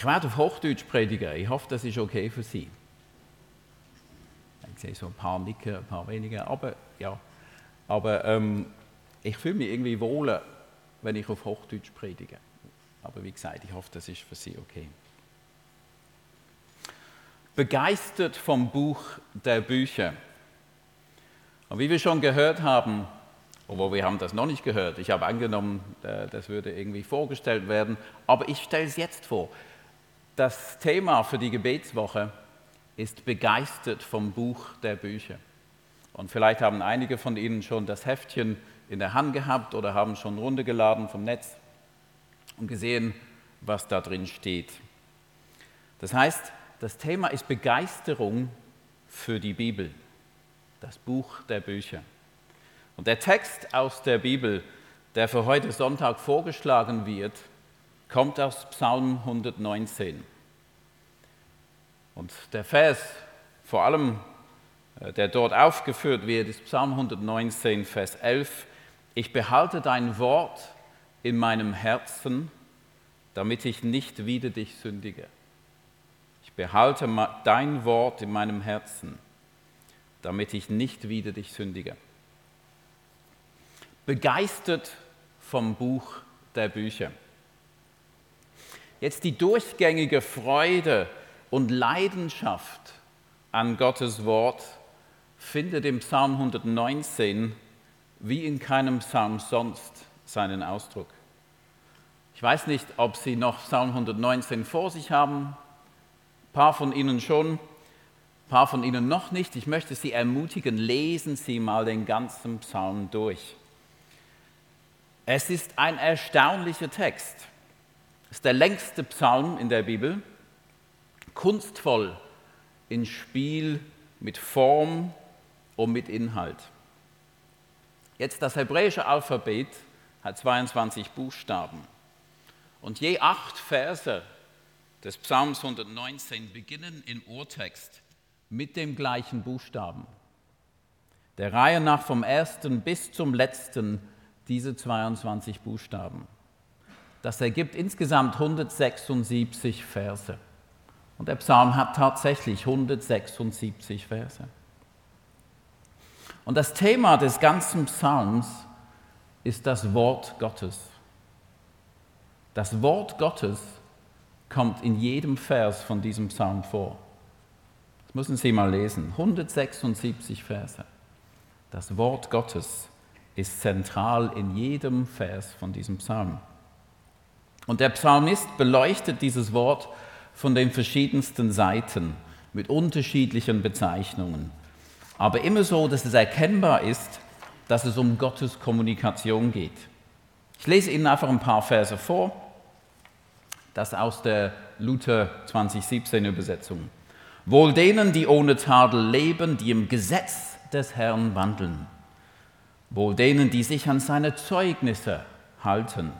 Ich werde auf Hochdeutsch predigen. Ich hoffe, das ist okay für Sie. Ich sehe so ein paar Nicken, ein paar weniger, aber ja. Aber ähm, ich fühle mich irgendwie wohler, wenn ich auf Hochdeutsch predige. Aber wie gesagt, ich hoffe, das ist für Sie okay. Begeistert vom Buch der Bücher. Und wie wir schon gehört haben, obwohl wir haben das noch nicht gehört, ich habe angenommen, äh, das würde irgendwie vorgestellt werden, aber ich stelle es jetzt vor. Das Thema für die Gebetswoche ist begeistert vom Buch der Bücher. Und vielleicht haben einige von Ihnen schon das Heftchen in der Hand gehabt oder haben schon runtergeladen vom Netz und gesehen, was da drin steht. Das heißt, das Thema ist Begeisterung für die Bibel, das Buch der Bücher. Und der Text aus der Bibel, der für heute Sonntag vorgeschlagen wird, kommt aus Psalm 119. Und der Vers, vor allem äh, der dort aufgeführt wird, ist Psalm 119, Vers 11. Ich behalte dein Wort in meinem Herzen, damit ich nicht wieder dich sündige. Ich behalte dein Wort in meinem Herzen, damit ich nicht wieder dich sündige. Begeistert vom Buch der Bücher. Jetzt die durchgängige Freude und Leidenschaft an Gottes Wort findet im Psalm 119 wie in keinem Psalm sonst seinen Ausdruck. Ich weiß nicht, ob Sie noch Psalm 119 vor sich haben. Ein paar von Ihnen schon, ein paar von Ihnen noch nicht. Ich möchte Sie ermutigen, lesen Sie mal den ganzen Psalm durch. Es ist ein erstaunlicher Text. Es ist der längste Psalm in der Bibel, kunstvoll in Spiel mit Form und mit Inhalt. Jetzt das hebräische Alphabet hat 22 Buchstaben. Und je acht Verse des Psalms 119 beginnen im Urtext mit dem gleichen Buchstaben. Der Reihe nach vom ersten bis zum letzten diese 22 Buchstaben. Das ergibt insgesamt 176 Verse. Und der Psalm hat tatsächlich 176 Verse. Und das Thema des ganzen Psalms ist das Wort Gottes. Das Wort Gottes kommt in jedem Vers von diesem Psalm vor. Das müssen Sie mal lesen. 176 Verse. Das Wort Gottes ist zentral in jedem Vers von diesem Psalm. Und der Psalmist beleuchtet dieses Wort von den verschiedensten Seiten mit unterschiedlichen Bezeichnungen aber immer so, dass es erkennbar ist, dass es um Gottes Kommunikation geht. Ich lese Ihnen einfach ein paar Verse vor, das aus der Luther 2017 Übersetzung. Wohl denen, die ohne Tadel leben, die im Gesetz des Herrn wandeln. Wohl denen, die sich an seine Zeugnisse halten,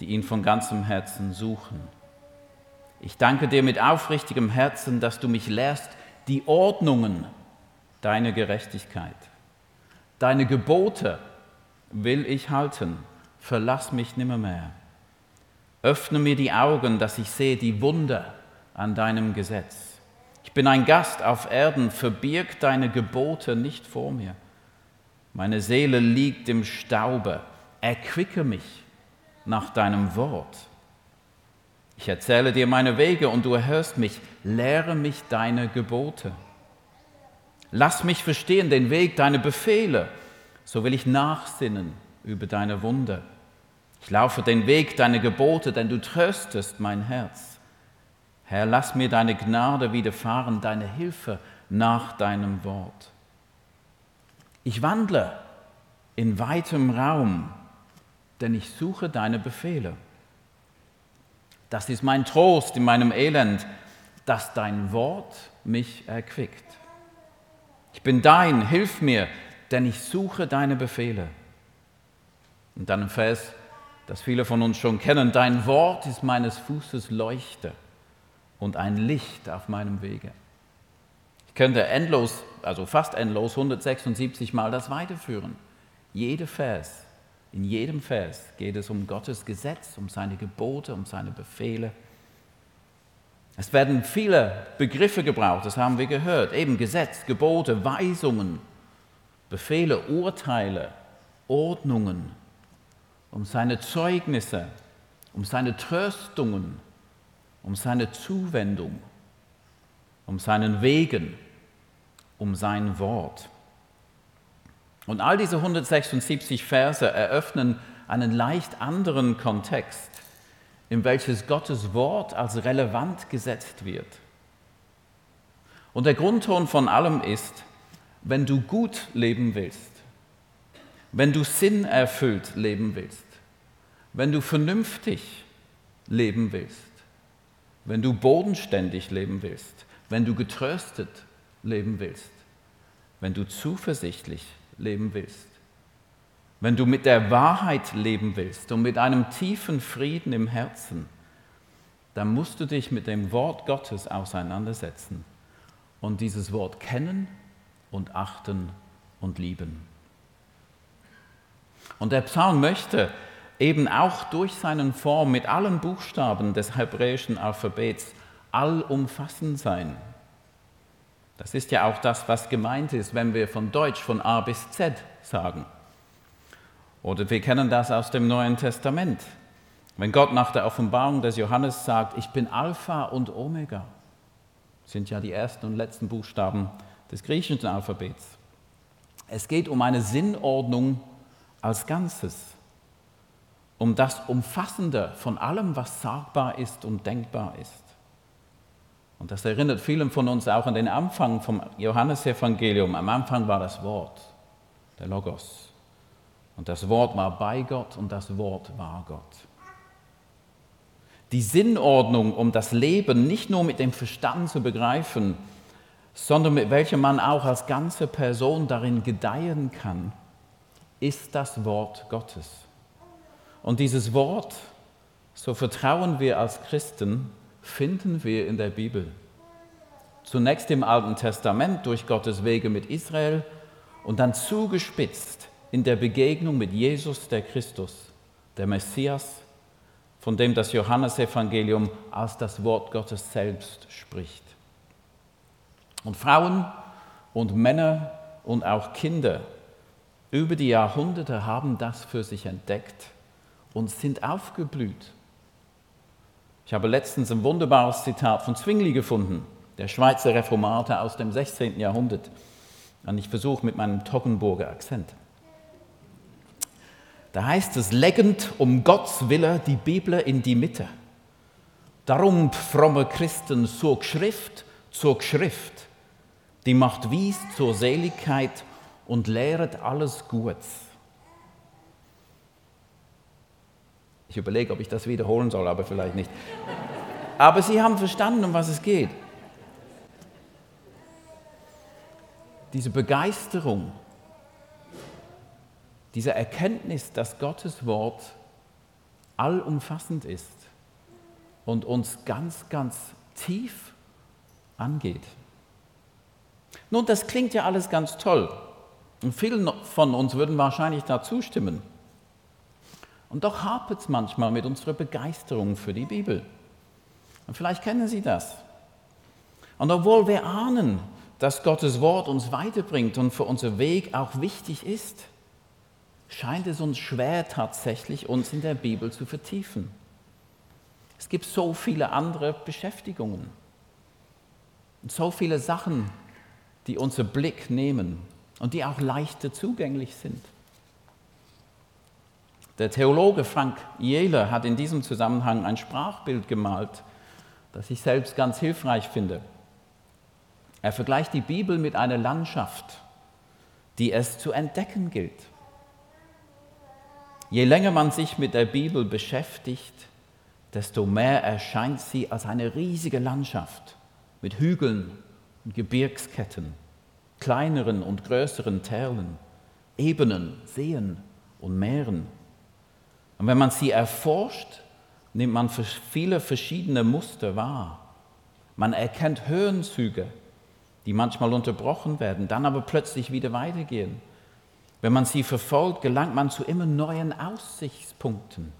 die ihn von ganzem Herzen suchen. Ich danke dir mit aufrichtigem Herzen, dass du mich lehrst, die Ordnungen deine Gerechtigkeit. Deine Gebote will ich halten, verlass mich nimmermehr. Öffne mir die Augen, dass ich sehe die Wunder an deinem Gesetz. Ich bin ein Gast auf Erden, verbirg deine Gebote nicht vor mir. Meine Seele liegt im Staube, erquicke mich nach deinem Wort. Ich erzähle dir meine Wege und du erhörst mich, lehre mich deine Gebote. Lass mich verstehen den Weg deiner Befehle, so will ich nachsinnen über deine Wunder. Ich laufe den Weg deiner Gebote, denn du tröstest mein Herz. Herr, lass mir deine Gnade widerfahren, deine Hilfe nach deinem Wort. Ich wandle in weitem Raum, denn ich suche deine Befehle. Das ist mein Trost in meinem Elend, dass dein Wort mich erquickt. Ich bin dein, hilf mir, denn ich suche deine Befehle. Und dann ein Vers, das viele von uns schon kennen, dein Wort ist meines Fußes Leuchte und ein Licht auf meinem Wege. Ich könnte endlos, also fast endlos, 176 Mal das weiterführen. Jede Vers, in jedem Vers geht es um Gottes Gesetz, um seine Gebote, um seine Befehle. Es werden viele Begriffe gebraucht, das haben wir gehört, eben Gesetz, Gebote, Weisungen, Befehle, Urteile, Ordnungen, um seine Zeugnisse, um seine Tröstungen, um seine Zuwendung, um seinen Wegen, um sein Wort. Und all diese 176 Verse eröffnen einen leicht anderen Kontext, in welches Gottes Wort als relevant gesetzt wird. Und der Grundton von allem ist, wenn du gut leben willst, wenn du sinnerfüllt leben willst, wenn du vernünftig leben willst, wenn du bodenständig leben willst, wenn du getröstet leben willst, wenn du zuversichtlich leben willst, wenn du mit der Wahrheit leben willst und mit einem tiefen Frieden im Herzen, dann musst du dich mit dem Wort Gottes auseinandersetzen und dieses Wort kennen und achten und lieben. Und der Psalm möchte eben auch durch seinen Form mit allen Buchstaben des hebräischen Alphabets allumfassend sein. Das ist ja auch das, was gemeint ist, wenn wir von Deutsch von A bis Z sagen. Oder wir kennen das aus dem Neuen Testament. Wenn Gott nach der Offenbarung des Johannes sagt, ich bin Alpha und Omega, sind ja die ersten und letzten Buchstaben des griechischen Alphabets. Es geht um eine Sinnordnung als Ganzes, um das Umfassende von allem, was sagbar ist und denkbar ist. Und das erinnert vielen von uns auch an den Anfang vom Johannesevangelium. Am Anfang war das Wort, der Logos. Und das Wort war bei Gott und das Wort war Gott. Die Sinnordnung, um das Leben nicht nur mit dem Verstand zu begreifen, sondern mit welcher man auch als ganze Person darin gedeihen kann, ist das Wort Gottes. Und dieses Wort, so vertrauen wir als Christen, finden wir in der Bibel. Zunächst im Alten Testament durch Gottes Wege mit Israel und dann zugespitzt in der Begegnung mit Jesus, der Christus, der Messias, von dem das Johannesevangelium als das Wort Gottes selbst spricht. Und Frauen und Männer und auch Kinder über die Jahrhunderte haben das für sich entdeckt und sind aufgeblüht. Ich habe letztens ein wunderbares Zitat von Zwingli gefunden, der Schweizer Reformator aus dem 16. Jahrhundert. Und ich versuche mit meinem Toggenburger Akzent. Da heißt es, leggend um Gottes Wille die Bibel in die Mitte. Darum, fromme Christen, zur Schrift, zur Schrift, die macht wies zur Seligkeit und lehret alles Gutes. Ich überlege, ob ich das wiederholen soll, aber vielleicht nicht. Aber Sie haben verstanden, um was es geht. Diese Begeisterung diese Erkenntnis, dass Gottes Wort allumfassend ist und uns ganz, ganz tief angeht. Nun, das klingt ja alles ganz toll und vielen von uns würden wahrscheinlich da zustimmen. Und doch hapert es manchmal mit unserer Begeisterung für die Bibel. Und vielleicht kennen Sie das. Und obwohl wir ahnen, dass Gottes Wort uns weiterbringt und für unser Weg auch wichtig ist, scheint es uns schwer tatsächlich, uns in der Bibel zu vertiefen. Es gibt so viele andere Beschäftigungen und so viele Sachen, die unser Blick nehmen und die auch leichter zugänglich sind. Der Theologe Frank Jehler hat in diesem Zusammenhang ein Sprachbild gemalt, das ich selbst ganz hilfreich finde. Er vergleicht die Bibel mit einer Landschaft, die es zu entdecken gilt. Je länger man sich mit der Bibel beschäftigt, desto mehr erscheint sie als eine riesige Landschaft mit Hügeln und Gebirgsketten, kleineren und größeren Tälen, Ebenen, Seen und Meeren. Und wenn man sie erforscht, nimmt man viele verschiedene Muster wahr. Man erkennt Höhenzüge, die manchmal unterbrochen werden, dann aber plötzlich wieder weitergehen. Wenn man sie verfolgt, gelangt man zu immer neuen Aussichtspunkten.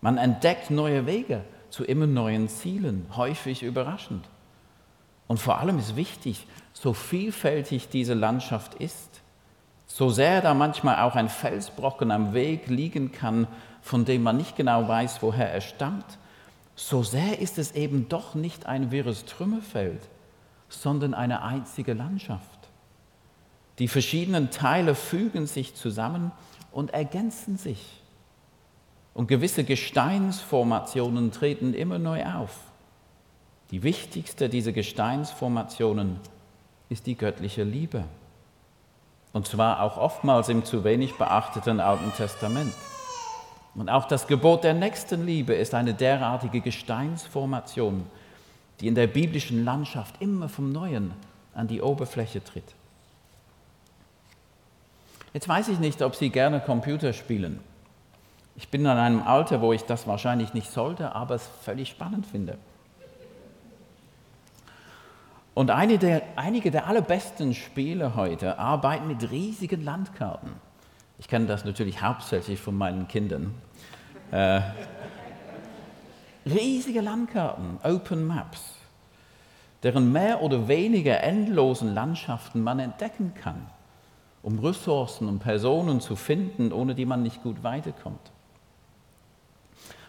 Man entdeckt neue Wege zu immer neuen Zielen, häufig überraschend. Und vor allem ist wichtig, so vielfältig diese Landschaft ist, so sehr da manchmal auch ein Felsbrocken am Weg liegen kann, von dem man nicht genau weiß, woher er stammt, so sehr ist es eben doch nicht ein wirres Trümmerfeld, sondern eine einzige Landschaft. Die verschiedenen Teile fügen sich zusammen und ergänzen sich. Und gewisse Gesteinsformationen treten immer neu auf. Die wichtigste dieser Gesteinsformationen ist die göttliche Liebe. Und zwar auch oftmals im zu wenig beachteten Alten Testament. Und auch das Gebot der Nächstenliebe ist eine derartige Gesteinsformation, die in der biblischen Landschaft immer vom Neuen an die Oberfläche tritt. Jetzt weiß ich nicht, ob Sie gerne Computer spielen. Ich bin an einem Alter, wo ich das wahrscheinlich nicht sollte, aber es völlig spannend finde. Und der, einige der allerbesten Spiele heute arbeiten mit riesigen Landkarten. Ich kenne das natürlich hauptsächlich von meinen Kindern. Äh, riesige Landkarten, Open Maps, deren mehr oder weniger endlosen Landschaften man entdecken kann, um Ressourcen und Personen zu finden, ohne die man nicht gut weiterkommt.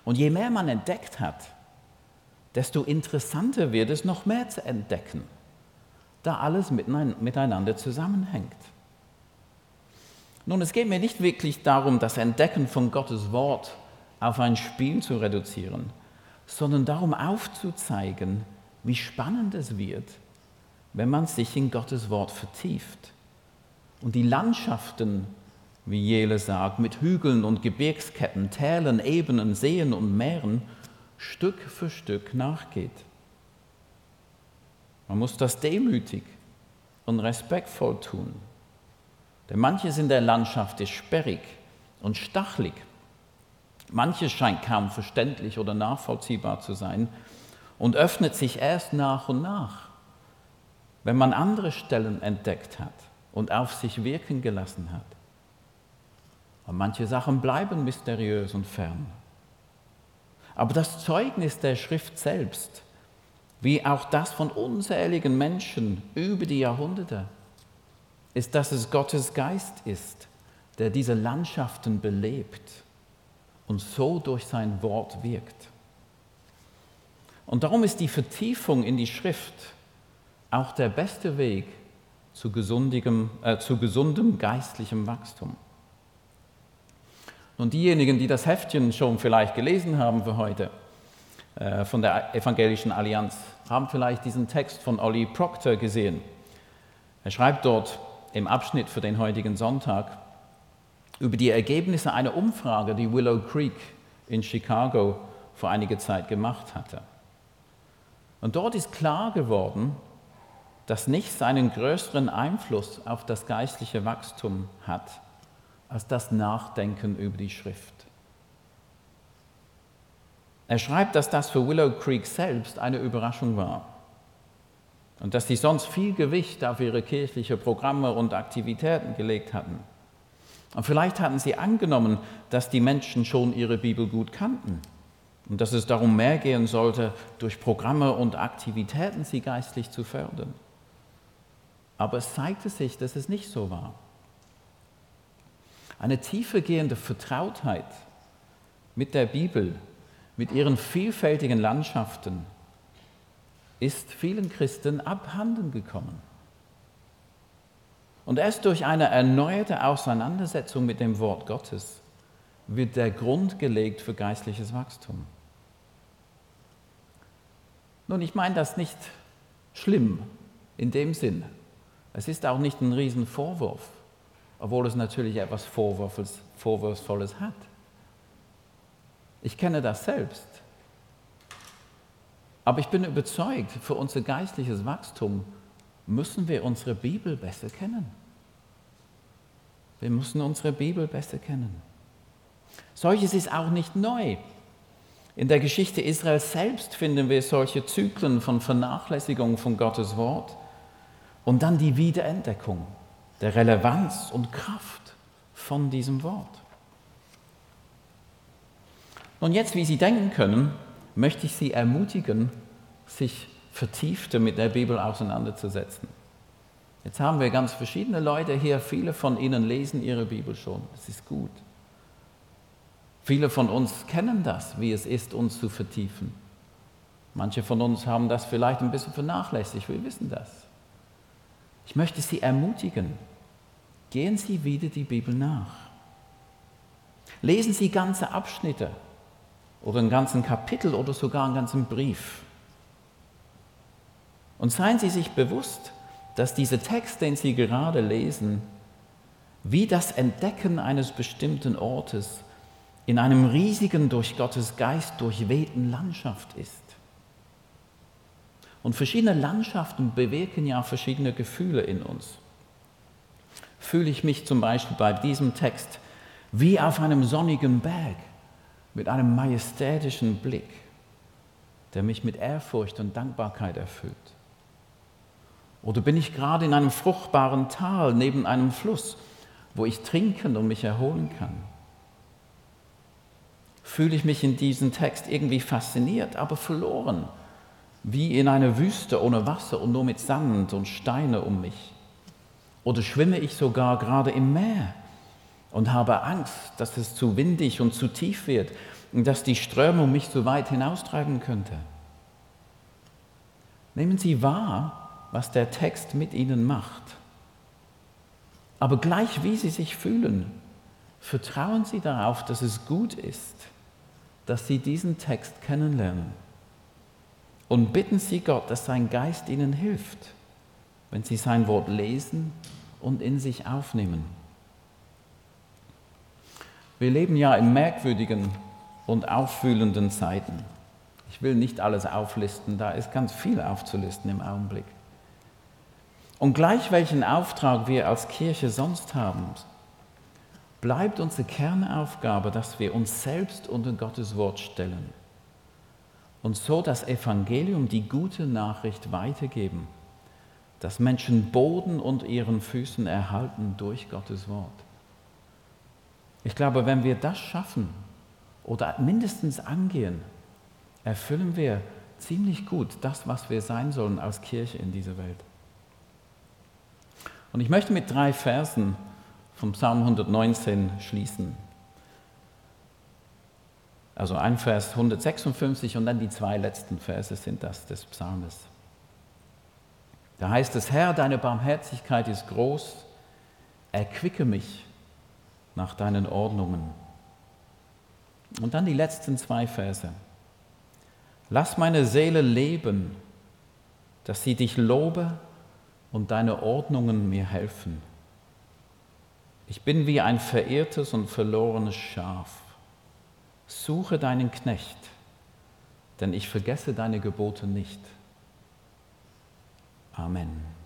Und je mehr man entdeckt hat, desto interessanter wird es, noch mehr zu entdecken, da alles miteinander zusammenhängt. Nun, es geht mir nicht wirklich darum, das Entdecken von Gottes Wort auf ein Spiel zu reduzieren, sondern darum aufzuzeigen, wie spannend es wird, wenn man sich in Gottes Wort vertieft und die Landschaften, wie Jele sagt, mit Hügeln und Gebirgsketten, Tälern, Ebenen, Seen und Meeren Stück für Stück nachgeht. Man muss das demütig und respektvoll tun, denn manches in der Landschaft ist sperrig und stachlig Manches scheint kaum verständlich oder nachvollziehbar zu sein und öffnet sich erst nach und nach, wenn man andere Stellen entdeckt hat und auf sich wirken gelassen hat. Und manche Sachen bleiben mysteriös und fern. Aber das Zeugnis der Schrift selbst, wie auch das von unzähligen Menschen über die Jahrhunderte, ist, dass es Gottes Geist ist, der diese Landschaften belebt und so durch sein Wort wirkt. Und darum ist die Vertiefung in die Schrift auch der beste Weg zu, äh, zu gesundem geistlichem Wachstum. Und diejenigen, die das Heftchen schon vielleicht gelesen haben für heute von der Evangelischen Allianz, haben vielleicht diesen Text von Ollie Proctor gesehen. Er schreibt dort im Abschnitt für den heutigen Sonntag, über die Ergebnisse einer Umfrage, die Willow Creek in Chicago vor einiger Zeit gemacht hatte. Und dort ist klar geworden, dass nichts einen größeren Einfluss auf das geistliche Wachstum hat als das Nachdenken über die Schrift. Er schreibt, dass das für Willow Creek selbst eine Überraschung war und dass sie sonst viel Gewicht auf ihre kirchlichen Programme und Aktivitäten gelegt hatten. Und vielleicht hatten sie angenommen, dass die Menschen schon ihre Bibel gut kannten und dass es darum mehr gehen sollte, durch Programme und Aktivitäten sie geistlich zu fördern. Aber es zeigte sich, dass es nicht so war. Eine tiefergehende Vertrautheit mit der Bibel, mit ihren vielfältigen Landschaften, ist vielen Christen abhanden gekommen. Und erst durch eine erneuerte Auseinandersetzung mit dem Wort Gottes wird der Grund gelegt für geistliches Wachstum. Nun, ich meine das nicht schlimm in dem Sinn. Es ist auch nicht ein Riesenvorwurf, obwohl es natürlich etwas Vorwurfsvolles hat. Ich kenne das selbst. Aber ich bin überzeugt, für unser geistliches Wachstum müssen wir unsere Bibel besser kennen. Wir müssen unsere Bibel besser kennen. Solches ist auch nicht neu. In der Geschichte Israels selbst finden wir solche Zyklen von Vernachlässigung von Gottes Wort und dann die Wiederentdeckung der Relevanz und Kraft von diesem Wort. Und jetzt, wie Sie denken können, möchte ich Sie ermutigen, sich vertiefter mit der Bibel auseinanderzusetzen. Jetzt haben wir ganz verschiedene Leute hier, viele von Ihnen lesen Ihre Bibel schon, das ist gut. Viele von uns kennen das, wie es ist, uns zu vertiefen. Manche von uns haben das vielleicht ein bisschen vernachlässigt, wir wissen das. Ich möchte Sie ermutigen, gehen Sie wieder die Bibel nach. Lesen Sie ganze Abschnitte oder einen ganzen Kapitel oder sogar einen ganzen Brief. Und seien Sie sich bewusst, dass dieser Text, den Sie gerade lesen, wie das Entdecken eines bestimmten Ortes in einem riesigen, durch Gottes Geist durchwehten Landschaft ist. Und verschiedene Landschaften bewirken ja verschiedene Gefühle in uns. Fühle ich mich zum Beispiel bei diesem Text wie auf einem sonnigen Berg mit einem majestätischen Blick, der mich mit Ehrfurcht und Dankbarkeit erfüllt? Oder bin ich gerade in einem fruchtbaren Tal neben einem Fluss, wo ich trinken und mich erholen kann? Fühle ich mich in diesem Text irgendwie fasziniert, aber verloren wie in einer Wüste ohne Wasser und nur mit Sand und Steine um mich? Oder schwimme ich sogar gerade im Meer und habe Angst, dass es zu windig und zu tief wird und dass die Strömung mich zu weit hinaustreiben könnte? Nehmen Sie wahr, was der Text mit Ihnen macht. Aber gleich wie Sie sich fühlen, vertrauen Sie darauf, dass es gut ist, dass Sie diesen Text kennenlernen und bitten Sie Gott, dass sein Geist Ihnen hilft, wenn Sie sein Wort lesen und in sich aufnehmen. Wir leben ja in merkwürdigen und auffühlenden Zeiten. Ich will nicht alles auflisten, da ist ganz viel aufzulisten im Augenblick. Und gleich welchen Auftrag wir als Kirche sonst haben, bleibt unsere Kernaufgabe, dass wir uns selbst unter Gottes Wort stellen und so das Evangelium, die gute Nachricht weitergeben, dass Menschen Boden und ihren Füßen erhalten durch Gottes Wort. Ich glaube, wenn wir das schaffen oder mindestens angehen, erfüllen wir ziemlich gut das, was wir sein sollen als Kirche in dieser Welt. Und ich möchte mit drei Versen vom Psalm 119 schließen. Also ein Vers 156 und dann die zwei letzten Verse sind das des Psalmes. Da heißt es, Herr, deine Barmherzigkeit ist groß, erquicke mich nach deinen Ordnungen. Und dann die letzten zwei Verse. Lass meine Seele leben, dass sie dich lobe und deine Ordnungen mir helfen. Ich bin wie ein verirrtes und verlorenes Schaf suche deinen Knecht, denn ich vergesse deine Gebote nicht. Amen.